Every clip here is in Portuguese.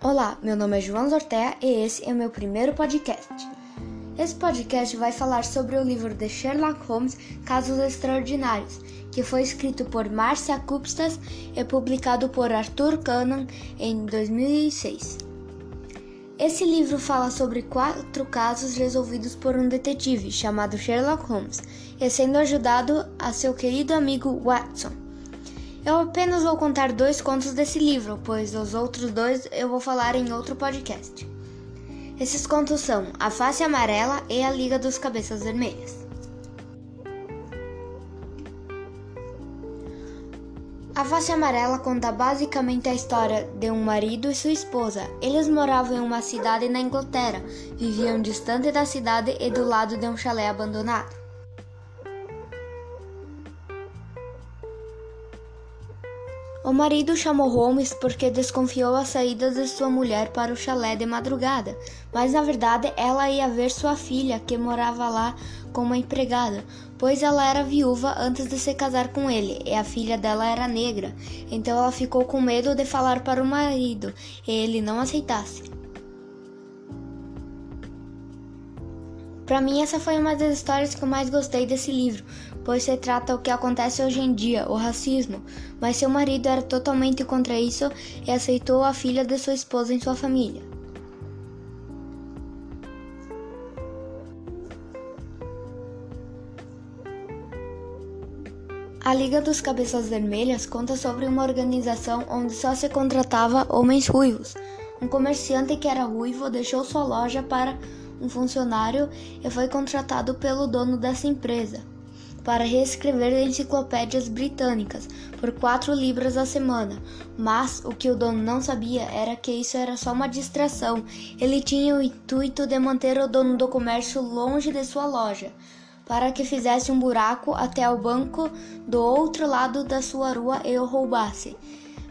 Olá, meu nome é João Zortea e esse é o meu primeiro podcast. Esse podcast vai falar sobre o livro de Sherlock Holmes Casos Extraordinários, que foi escrito por Marcia Kupstas e publicado por Arthur Conan em 2006. Esse livro fala sobre quatro casos resolvidos por um detetive chamado Sherlock Holmes e sendo ajudado a seu querido amigo Watson. Eu apenas vou contar dois contos desse livro, pois os outros dois eu vou falar em outro podcast. Esses contos são A Face Amarela e A Liga dos Cabeças Vermelhas. A Face Amarela conta basicamente a história de um marido e sua esposa. Eles moravam em uma cidade na Inglaterra, viviam distante da cidade e do lado de um chalé abandonado. O marido chamou Holmes porque desconfiou a saída de sua mulher para o chalé de madrugada, mas na verdade ela ia ver sua filha, que morava lá com uma empregada, pois ela era viúva antes de se casar com ele e a filha dela era negra, então ela ficou com medo de falar para o marido e ele não aceitasse. Para mim, essa foi uma das histórias que eu mais gostei desse livro, pois se trata o que acontece hoje em dia, o racismo. Mas seu marido era totalmente contra isso e aceitou a filha de sua esposa em sua família. A Liga dos Cabeças Vermelhas conta sobre uma organização onde só se contratava homens ruivos. Um comerciante que era ruivo deixou sua loja para um funcionário e foi contratado pelo dono dessa empresa para reescrever enciclopédias britânicas por 4 libras a semana. Mas o que o dono não sabia era que isso era só uma distração. Ele tinha o intuito de manter o dono do comércio longe de sua loja, para que fizesse um buraco até o banco do outro lado da sua rua e o roubasse.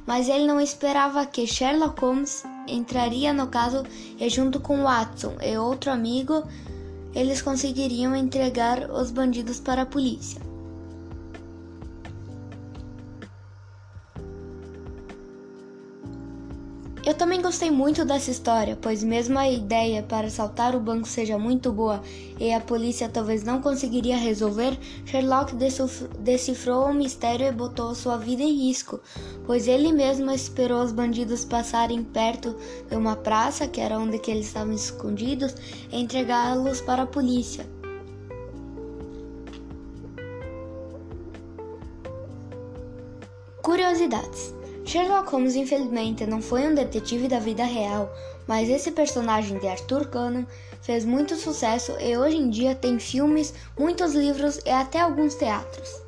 Mas ele não esperava que Sherlock Holmes entraria no caso e junto com Watson e outro amigo, eles conseguiriam entregar os bandidos para a polícia. Eu também gostei muito dessa história, pois mesmo a ideia para assaltar o banco seja muito boa e a polícia talvez não conseguiria resolver, Sherlock decifrou o mistério e botou sua vida em risco, pois ele mesmo esperou os bandidos passarem perto de uma praça, que era onde eles estavam escondidos, e entregá-los para a polícia. Curiosidades Sherlock Holmes, infelizmente, não foi um detetive da vida real, mas esse personagem de Arthur Conan fez muito sucesso e hoje em dia tem filmes, muitos livros e até alguns teatros.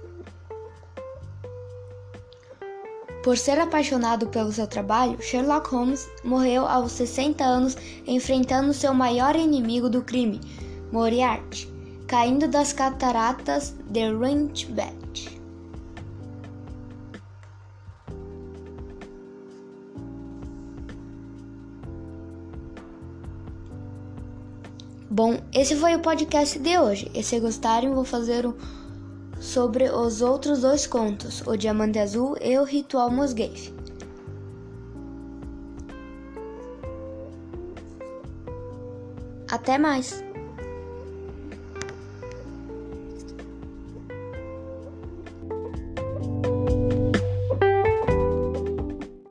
Por ser apaixonado pelo seu trabalho, Sherlock Holmes morreu aos 60 anos enfrentando seu maior inimigo do crime, Moriarty, caindo das cataratas de Ranchback. Bom, esse foi o podcast de hoje. E se gostarem, vou fazer um sobre os outros dois contos, o Diamante Azul e o Ritual Mosgave. Até mais!